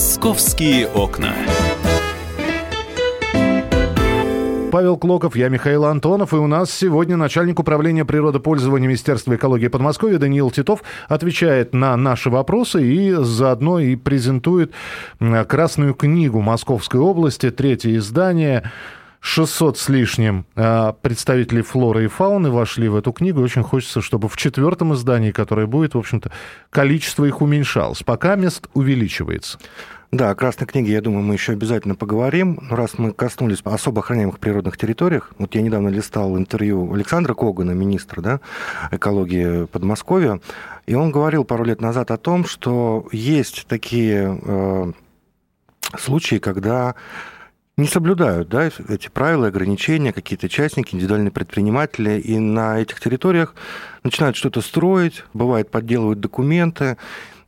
Московские окна. Павел Клоков, я Михаил Антонов, и у нас сегодня начальник управления природопользования Министерства экологии Подмосковья Даниил Титов отвечает на наши вопросы и заодно и презентует Красную книгу Московской области, третье издание. 600 с лишним а, представителей флоры и фауны вошли в эту книгу. Очень хочется, чтобы в четвертом издании, которое будет, в общем-то, количество их уменьшалось. Пока мест увеличивается. Да, о Красной книге, я думаю, мы еще обязательно поговорим. Раз мы коснулись особо охраняемых природных территориях, вот я недавно листал интервью Александра Когана, министра да, экологии Подмосковья, и он говорил пару лет назад о том, что есть такие э, случаи, когда не соблюдают да, эти правила, ограничения, какие-то частники, индивидуальные предприниматели, и на этих территориях начинают что-то строить, бывает, подделывают документы,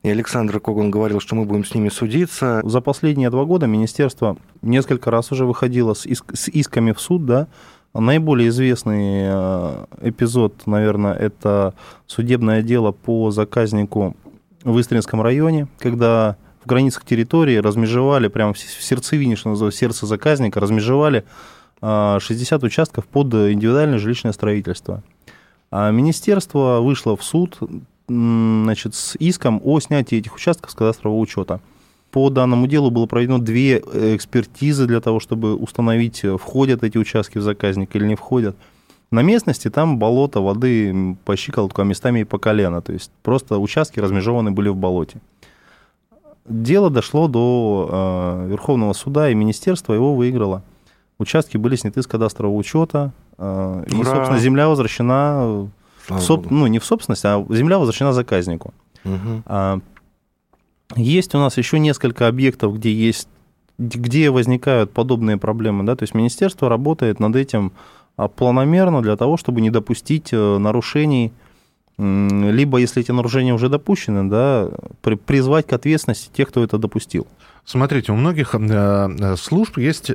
и Александр Коган говорил, что мы будем с ними судиться. За последние два года министерство несколько раз уже выходило с, иск, с исками в суд, да, Наиболее известный э, эпизод, наверное, это судебное дело по заказнику в Истринском районе, когда в границах территории размежевали, прямо в сердцевине, что называется, сердце заказника, размежевали 60 э, участков под индивидуальное жилищное строительство. А министерство вышло в суд значит, с иском о снятии этих участков с кадастрового учета. По данному делу было проведено две экспертизы для того, чтобы установить, входят эти участки в заказник или не входят. На местности там болото, воды по щиколотку, а местами и по колено. То есть просто участки размежеваны были в болоте. Дело дошло до э, Верховного суда, и министерство его выиграло. Участки были сняты с кадастрового учета, э, и, собственно, земля возвращена Соб, ну, не в собственность, а земля возвращена заказнику. Угу. А, есть у нас еще несколько объектов, где есть где возникают подобные проблемы, да, то есть министерство работает над этим а, планомерно для того, чтобы не допустить э, нарушений, либо, если эти нарушения уже допущены, да, призвать к ответственности тех, кто это допустил. Смотрите, у многих э, э, служб есть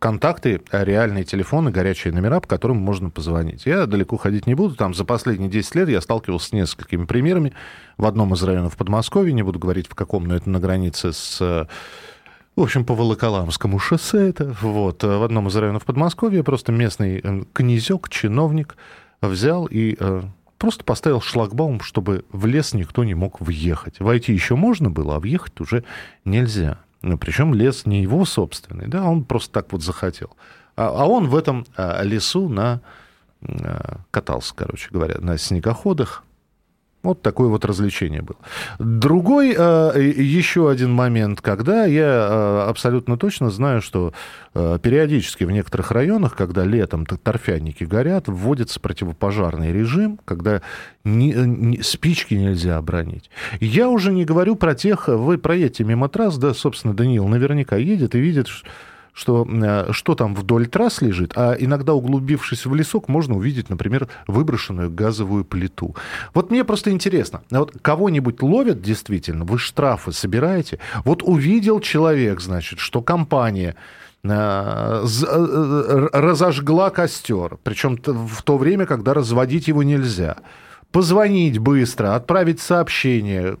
контакты, э, реальные телефоны, горячие номера, по которым можно позвонить. Я далеко ходить не буду. Там за последние 10 лет я сталкивался с несколькими примерами. В одном из районов Подмосковья, не буду говорить в каком, но это на границе с э, в общем, по Волоколамскому шоссе это. Вот. В одном из районов Подмосковья просто местный князек, чиновник взял и просто поставил шлагбаум, чтобы в лес никто не мог въехать. Войти еще можно было, а въехать уже нельзя. Ну, причем лес не его собственный, да, он просто так вот захотел. А, а он в этом а, лесу на а, катался, короче говоря, на снегоходах, вот такое вот развлечение было. Другой, э, еще один момент, когда я э, абсолютно точно знаю, что э, периодически в некоторых районах, когда летом торфяники горят, вводится противопожарный режим, когда спички нельзя обронить. Я уже не говорю про тех, вы проедете мимо трасс, да, собственно, Даниил наверняка едет и видит, что, э, что там вдоль трасс лежит, а иногда, углубившись в лесок, можно увидеть, например, выброшенную газовую плиту. Вот мне просто интересно, а вот кого-нибудь ловят действительно, вы штрафы собираете? Вот увидел человек, значит, что компания э, э, разожгла костер, причем в то время, когда разводить его нельзя. Позвонить быстро, отправить сообщение,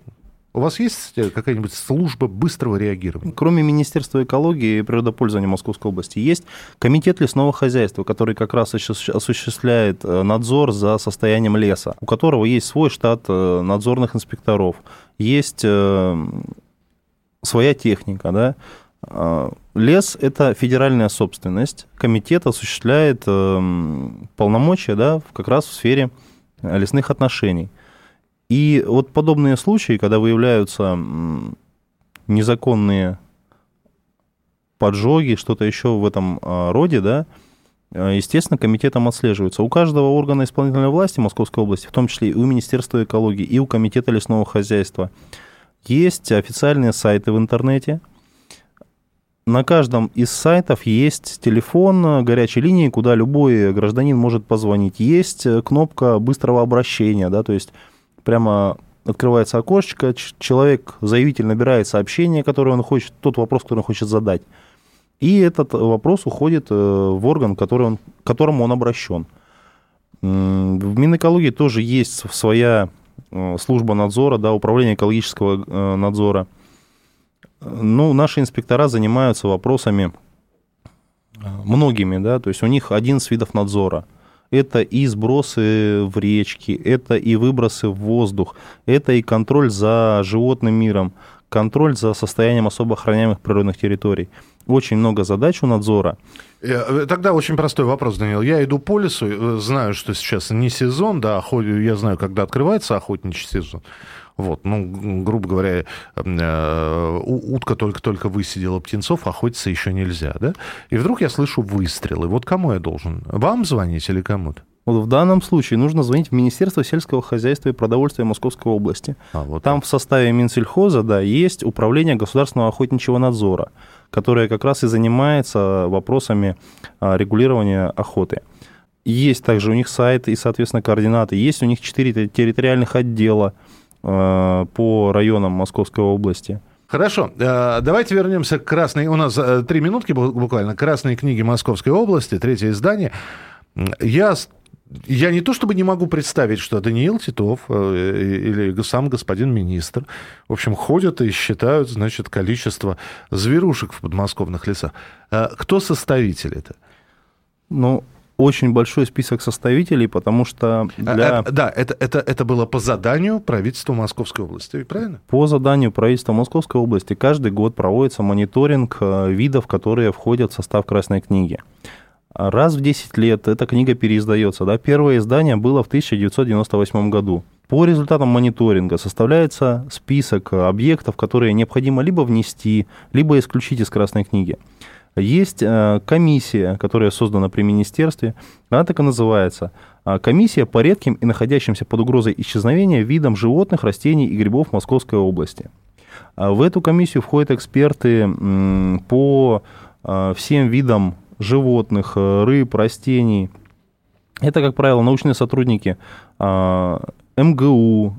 у вас есть э, какая-нибудь служба быстрого реагирования? Кроме Министерства экологии и природопользования Московской области, есть комитет лесного хозяйства, который как раз осуществляет э, надзор за состоянием леса, у которого есть свой штат э, надзорных инспекторов, есть своя техника, да, Лес – это федеральная собственность. Комитет осуществляет полномочия да, как раз в сфере лесных отношений – и вот подобные случаи, когда выявляются незаконные поджоги, что-то еще в этом а, роде, да, а, естественно, комитетом отслеживаются. У каждого органа исполнительной власти Московской области, в том числе и у Министерства экологии, и у Комитета лесного хозяйства, есть официальные сайты в интернете. На каждом из сайтов есть телефон горячей линии, куда любой гражданин может позвонить. Есть кнопка быстрого обращения, да, то есть прямо открывается окошечко, человек, заявитель набирает сообщение, которое он хочет, тот вопрос, который он хочет задать, и этот вопрос уходит э, в орган, который он, к которому он обращен. В Минэкологии тоже есть своя э, служба надзора, да, управление экологического э, надзора. Ну, наши инспектора занимаются вопросами многими, да, то есть у них один из видов надзора. Это и сбросы в речки, это и выбросы в воздух, это и контроль за животным миром, контроль за состоянием особо охраняемых природных территорий. Очень много задач у надзора. Э, тогда очень простой вопрос, Данил. Я иду по лесу, э, знаю, что сейчас не сезон, да, я знаю, когда открывается охотничий сезон. Вот, ну, грубо говоря, э, утка только-только высидела птенцов, охотиться еще нельзя, да? И вдруг я слышу выстрелы. Вот кому я должен? Вам звонить или кому-то? Вот в данном случае нужно звонить в Министерство сельского хозяйства и продовольствия Московской области. А, вот Там так. в составе Минсельхоза да, есть управление государственного охотничьего надзора, которое как раз и занимается вопросами а, регулирования охоты. Есть также у них сайт и, соответственно, координаты. Есть у них четыре территориальных отдела – по районам Московской области. Хорошо, э, давайте вернемся к красной. У нас э, три минутки буквально. Красные книги Московской области, третье издание. Я я не то чтобы не могу представить, что Даниил Титов или сам господин министр, в общем, ходят и считают, значит, количество зверушек в подмосковных лесах. Кто составитель это? Ну, очень большой список составителей, потому что а, для... А, да, это, это, это было по заданию правительства Московской области, правильно? По заданию правительства Московской области каждый год проводится мониторинг э, видов, которые входят в состав Красной книги. Раз в 10 лет эта книга переиздается. Да? Первое издание было в 1998 году. По результатам мониторинга составляется список объектов, которые необходимо либо внести, либо исключить из Красной книги. Есть э, комиссия, которая создана при министерстве, она так и называется. А, комиссия по редким и находящимся под угрозой исчезновения видам животных, растений и грибов Московской области. А в эту комиссию входят эксперты по а, всем видам животных, э, рыб, растений. Это, как правило, научные сотрудники МГУ,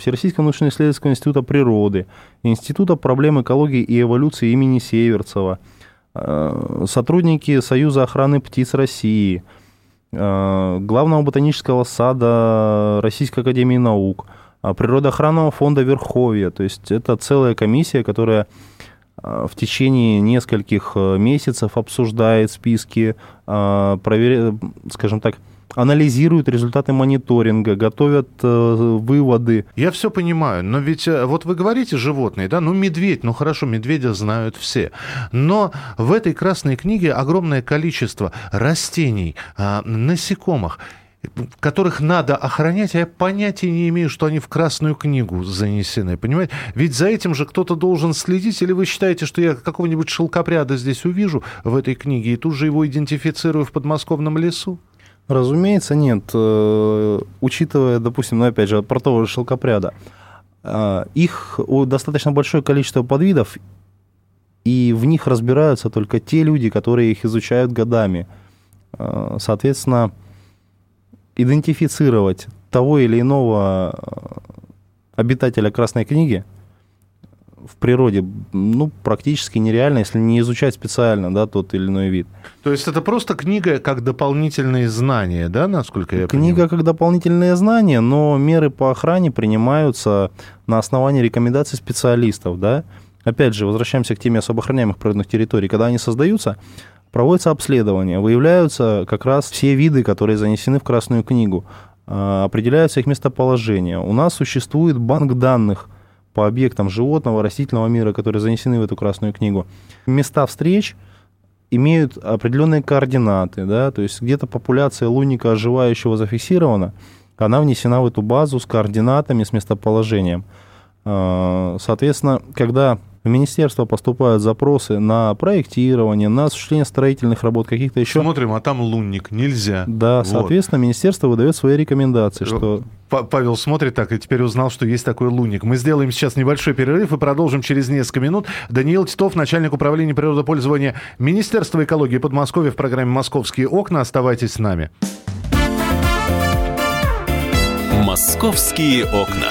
Всероссийского научно-исследовательского института природы, Института проблем экологии и эволюции имени Северцева – сотрудники Союза охраны птиц России, э, Главного ботанического сада Российской академии наук, э, Природоохранного фонда Верховья. То есть это целая комиссия, которая в течение нескольких месяцев обсуждает списки, проверяет, скажем так, анализируют результаты мониторинга, готовят э, выводы. Я все понимаю, но ведь э, вот вы говорите животные, да, ну медведь, ну хорошо, медведя знают все, но в этой красной книге огромное количество растений, э, насекомых которых надо охранять, а я понятия не имею, что они в Красную книгу занесены, понимаете? Ведь за этим же кто-то должен следить, или вы считаете, что я какого-нибудь шелкопряда здесь увижу в этой книге и тут же его идентифицирую в подмосковном лесу? Разумеется, нет. Э, учитывая, допустим, ну, опять же, про того же шелкопряда, э, их достаточно большое количество подвидов, и в них разбираются только те люди, которые их изучают годами. Э, соответственно, идентифицировать того или иного обитателя Красной книги – в природе ну, практически нереально, если не изучать специально да, тот или иной вид. То есть это просто книга как дополнительные знания, да, насколько я Книга понимаю? как дополнительные знания, но меры по охране принимаются на основании рекомендаций специалистов. Да? Опять же, возвращаемся к теме особо охраняемых природных территорий. Когда они создаются, проводится обследование, выявляются как раз все виды, которые занесены в Красную книгу, а, определяются их местоположение. У нас существует банк данных по объектам животного, растительного мира, которые занесены в эту Красную книгу. Места встреч имеют определенные координаты, да, то есть где-то популяция лунника оживающего зафиксирована, она внесена в эту базу с координатами, с местоположением. А, соответственно, когда в министерство поступают запросы на проектирование, на осуществление строительных работ, каких-то еще... Смотрим, а там лунник, нельзя. Да, вот. соответственно, министерство выдает свои рекомендации, что... Павел смотрит так и теперь узнал, что есть такой лунник. Мы сделаем сейчас небольшой перерыв и продолжим через несколько минут. Даниил Титов, начальник управления природопользования Министерства экологии Подмосковья в программе «Московские окна». Оставайтесь с нами. «Московские окна».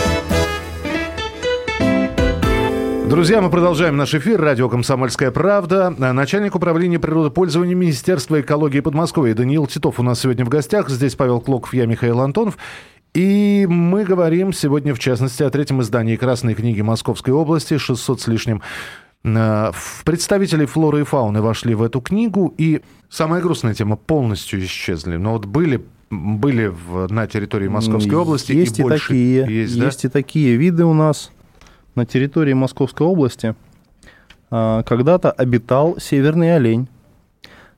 Друзья, мы продолжаем наш эфир. Радио «Комсомольская правда». Начальник управления природопользования Министерства экологии Подмосковья Даниил Титов у нас сегодня в гостях. Здесь Павел Клоков, я Михаил Антонов. И мы говорим сегодня, в частности, о третьем издании «Красной книги Московской области», 600 с лишним э, представители флоры и фауны вошли в эту книгу, и самая грустная тема полностью исчезли. Но вот были были в, на территории Московской области. Есть и, и больше такие, есть, есть да? и такие виды у нас на территории Московской области а, когда-то обитал северный олень.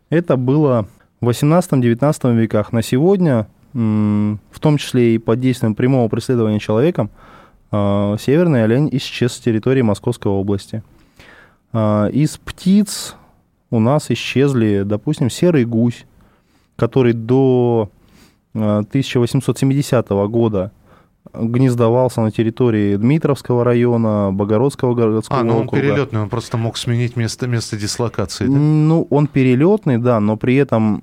Это было в 18-19 веках. На сегодня, в том числе и под действием прямого преследования человеком, а, северный олень исчез с территории Московской области. А, из птиц у нас исчезли, допустим, серый гусь, который до 1870 года гнездовался на территории Дмитровского района, Богородского городского А, ну он перелетный, он просто мог сменить место, место дислокации, да? Ну, он перелетный, да, но при этом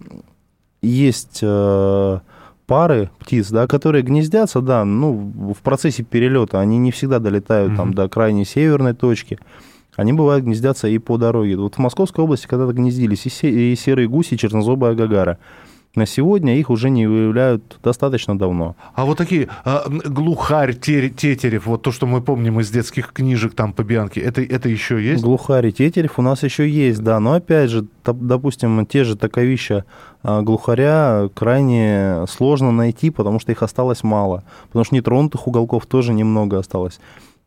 есть э, пары птиц, да, которые гнездятся, да, ну, в процессе перелета они не всегда долетают mm-hmm. там до крайней северной точки. Они бывают гнездятся и по дороге. Вот в Московской области когда-то гнездились и, серые гуси, и чернозобая гагара. На сегодня их уже не выявляют достаточно давно. А вот такие а, глухарь, тетерев, вот то, что мы помним из детских книжек там по Бианке, это, это еще есть? Глухарь и тетерев у нас еще есть, да. Но опять же, допустим, те же таковища а, глухаря крайне сложно найти, потому что их осталось мало. Потому что нетронутых уголков тоже немного осталось.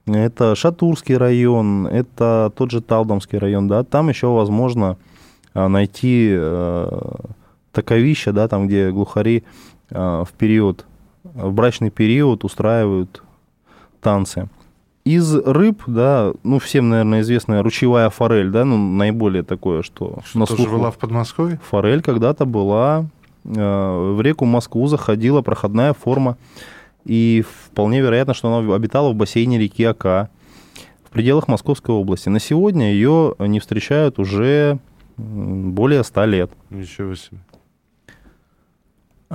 Это Шатурский район, это тот же Талдомский район, да. Там еще возможно а, найти таковища, да, там, где глухари э, в период, в брачный период устраивают танцы. Из рыб, да, ну, всем, наверное, известная ручевая форель, да, ну, наиболее такое, что... Что на тоже была в Подмосковье? Форель когда-то была, э, в реку Москву заходила проходная форма, и вполне вероятно, что она обитала в бассейне реки Ака в пределах Московской области. На сегодня ее не встречают уже более ста лет. Ничего себе.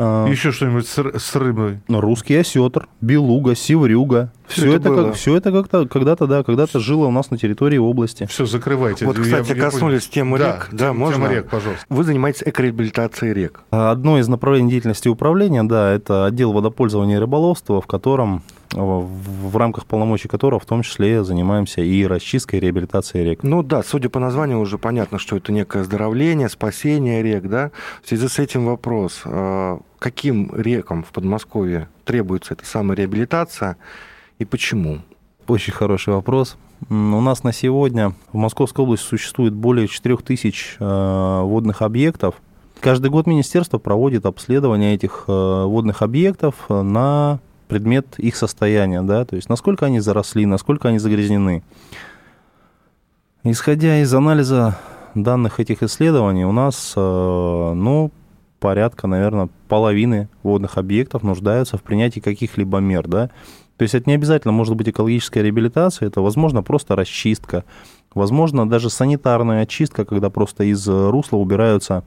А, Еще что-нибудь с, с рыбой? Ну, русский осетр, белуга, севрюга. Все, все это, как, все это как-то когда-то, да, когда-то жило у нас на территории области. Все, закрывайте. Вот, кстати, я, коснулись я темы да, рек. Да, можно? Тема рек, пожалуйста. Вы занимаетесь экореабилитацией рек. Одно из направлений деятельности управления, да, это отдел водопользования и рыболовства, в котором в рамках полномочий которого в том числе занимаемся и расчисткой, и реабилитацией рек. Ну да, судя по названию уже понятно, что это некое оздоровление, спасение рек, да. В связи с этим вопрос, а, каким рекам в Подмосковье требуется эта самая реабилитация и почему? Очень хороший вопрос. У нас на сегодня в Московской области существует более 4000 а, водных объектов. Каждый год министерство проводит обследование этих а, водных объектов на предмет их состояния, да, то есть насколько они заросли, насколько они загрязнены. Исходя из анализа данных этих исследований, у нас, э, ну, порядка, наверное, половины водных объектов нуждаются в принятии каких-либо мер, да. То есть это не обязательно может быть экологическая реабилитация, это, возможно, просто расчистка, возможно, даже санитарная очистка, когда просто из русла убираются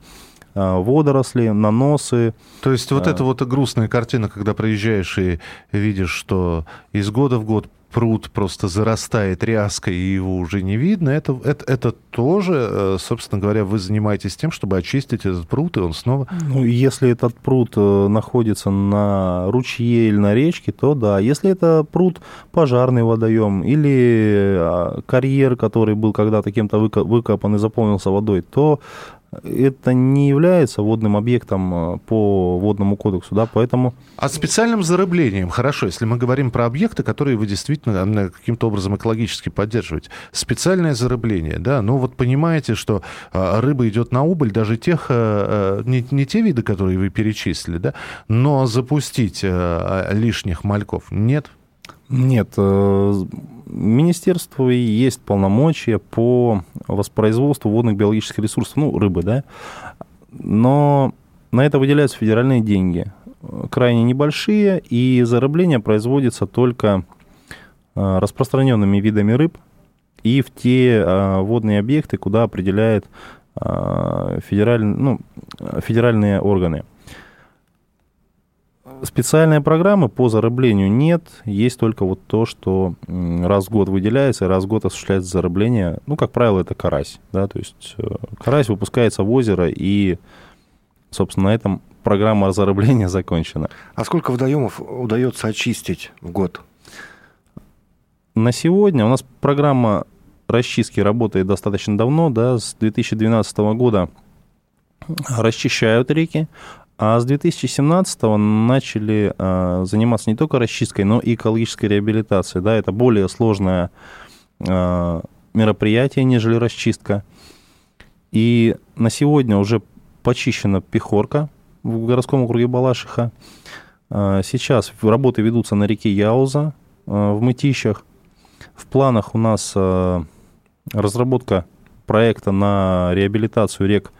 водоросли, наносы. То есть вот а... эта вот грустная картина, когда приезжаешь и видишь, что из года в год пруд просто зарастает ряской, и его уже не видно, это, это, это тоже, э, собственно говоря, вы занимаетесь тем, чтобы очистить этот пруд, и он снова... Ну, если этот пруд э, находится на ручье или на речке, то да. Если это пруд пожарный водоем или карьер, который был когда-то кем-то выкопан и заполнился водой, то это не является водным объектом э, по водному кодексу, да, поэтому... А специальным зарыблением, хорошо, если мы говорим про объекты, которые вы действительно каким-то образом экологически поддерживаете, специальное зарыбление, да, ну вот понимаете, что э, рыба идет на убыль, даже тех, э, не, не те виды, которые вы перечислили, да, но запустить лишних мальков нет? Нет, Министерству есть полномочия по воспроизводству водных биологических ресурсов, ну, рыбы, да, но на это выделяются федеральные деньги, крайне небольшие, и зарыбление производится только а, распространенными видами рыб и в те а, водные объекты, куда определяют федераль, ну, федеральные органы. Специальной программы по зарыблению нет, есть только вот то, что раз в год выделяется, раз в год осуществляется зарыбление. Ну, как правило, это карась, да, то есть э, карась выпускается в озеро, и, собственно, на этом программа зарыбления закончена. А сколько водоемов удается очистить в год? На сегодня у нас программа расчистки работает достаточно давно, да, с 2012 года расчищают реки, а с 2017 начали э, заниматься не только расчисткой, но и экологической реабилитацией. Да, это более сложное э, мероприятие, нежели расчистка. И на сегодня уже почищена Пехорка в городском округе Балашиха. Э, сейчас работы ведутся на реке Яуза э, в Мытищах. В планах у нас э, разработка проекта на реабилитацию рек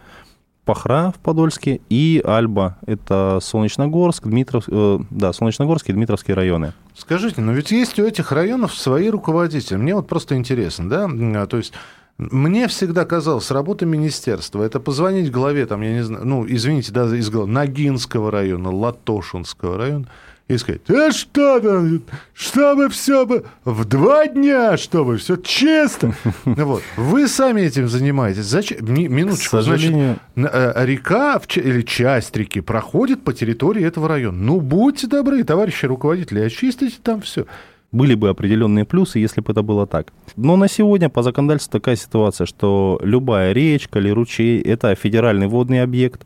Пахра в Подольске и Альба. Это Солнечногорск, Дмитров... Э, да, Солнечногорск и Дмитровские районы. Скажите, но ведь есть у этих районов свои руководители. Мне вот просто интересно, да? А, то есть мне всегда казалось, работа министерства это позвонить главе, там, я не знаю, ну, извините, да, из Ногинского района, Латошинского района, и сказать, а что там, чтобы все бы в два дня, чтобы все чисто. Вот. Вы сами этим занимаетесь. Зачем? Минуточку. Сожалению... Значит, э, река или часть реки проходит по территории этого района. Ну, будьте добры, товарищи руководители, очистите там все были бы определенные плюсы, если бы это было так. Но на сегодня по законодательству такая ситуация, что любая речка или ручей – это федеральный водный объект.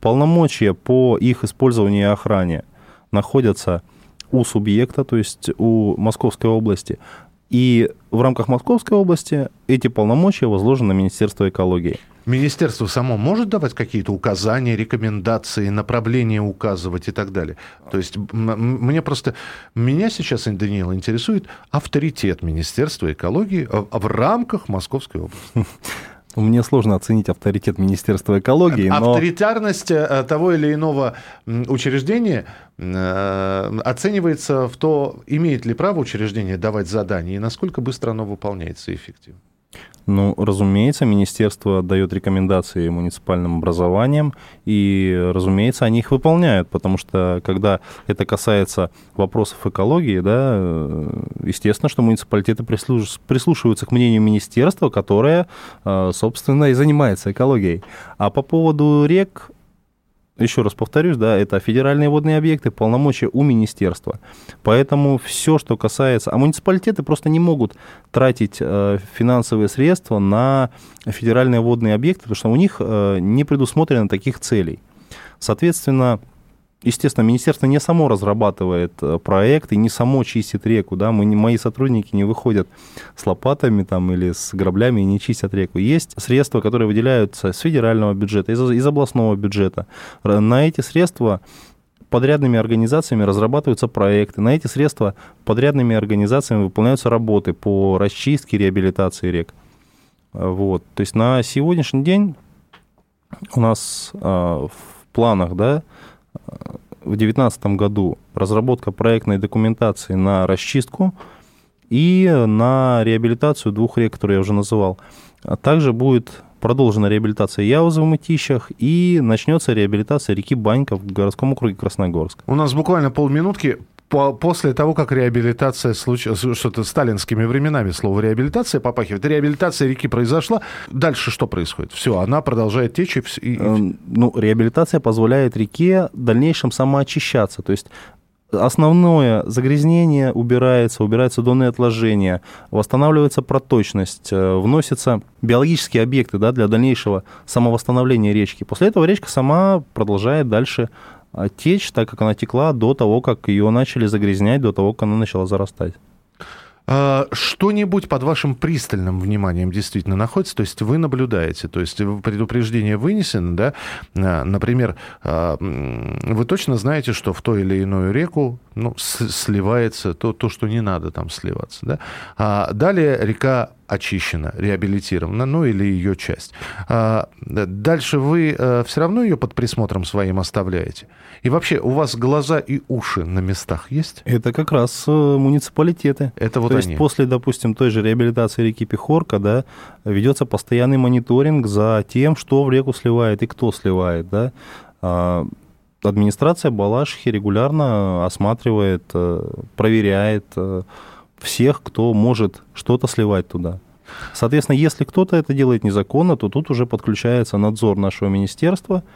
Полномочия по их использованию и охране находятся у субъекта, то есть у Московской области. И в рамках Московской области эти полномочия возложены на Министерство экологии. Министерство само может давать какие-то указания, рекомендации, направления указывать и так далее. То есть мне просто, меня сейчас, Даниил, интересует авторитет Министерства экологии в рамках Московской области. Мне сложно оценить авторитет Министерства экологии. Но... Авторитарность э, того или иного учреждения э, оценивается в то, имеет ли право учреждение давать задания и насколько быстро оно выполняется эффективно. Ну, разумеется, министерство дает рекомендации муниципальным образованиям, и, разумеется, они их выполняют, потому что, когда это касается вопросов экологии, да, э, естественно, что муниципалитеты прислушиваются к мнению министерства, которое, э, собственно, и занимается экологией. А по поводу рек, еще раз повторюсь, да, это федеральные водные объекты, полномочия у министерства. Поэтому все, что касается... А муниципалитеты просто не могут тратить э, финансовые средства на федеральные водные объекты, потому что у них э, не предусмотрено таких целей. Соответственно, Естественно, министерство не само разрабатывает э, проект и не само чистит реку, да, мы, мои сотрудники не выходят с лопатами там или с граблями и не чистят реку. Есть средства, которые выделяются с федерального бюджета, из, из областного бюджета. На эти средства подрядными организациями разрабатываются проекты. На эти средства подрядными организациями выполняются работы по расчистке, реабилитации рек. Вот. То есть на сегодняшний день у нас э, в планах, да, в 2019 году разработка проектной документации на расчистку и на реабилитацию двух рек, которые я уже называл. А также будет продолжена реабилитация Яуза в Мытищах и начнется реабилитация реки Банька в городском округе Красногорск. У нас буквально полминутки по, после того, как реабилитация случилась, что-то сталинскими временами слово реабилитация попахивает, реабилитация реки произошла, дальше что происходит? Все, она продолжает течь и... и... Эм, ну, реабилитация позволяет реке в дальнейшем самоочищаться, то есть основное загрязнение убирается, убираются донные отложения, восстанавливается проточность, э, вносятся биологические объекты да, для дальнейшего самовосстановления речки. После этого речка сама продолжает дальше течь, так как она текла до того, как ее начали загрязнять, до того, как она начала зарастать. А, что-нибудь под вашим пристальным вниманием действительно находится, то есть вы наблюдаете, то есть предупреждение вынесено, да, а, например, вы точно знаете, что в той или иную реку ну, сливается то, то, что не надо там сливаться. Да? А далее река очищена, реабилитирована, ну или ее часть. А дальше вы а, э, все равно ее под присмотром своим оставляете? И вообще, у вас глаза и уши на местах есть? Это как раз э, муниципалитеты. Это вот То они. есть после, допустим, той же реабилитации реки Пехорка, да, ведется постоянный мониторинг за тем, что в реку сливает и кто сливает, да. Администрация Балашихи регулярно осматривает, э, проверяет э, всех, кто может что-то сливать туда. Соответственно, если кто-то это делает незаконно, то тут уже подключается надзор нашего министерства –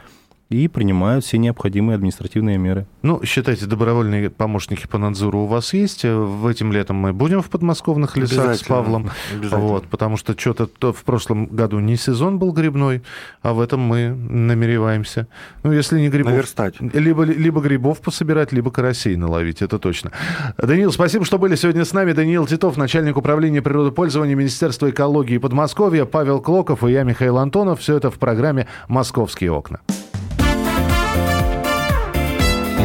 и принимают все необходимые административные меры. Ну, считайте, добровольные помощники по надзору у вас есть. В этим летом мы будем в подмосковных лесах с Павлом. Вот, потому что что-то в прошлом году не сезон был грибной, а в этом мы намереваемся. Ну, если не грибов... Наверстать. Либо, либо грибов пособирать, либо карасей наловить, это точно. Даниил, спасибо, что были сегодня с нами. Даниил Титов, начальник управления природопользования Министерства экологии Подмосковья, Павел Клоков и я, Михаил Антонов. Все это в программе «Московские окна».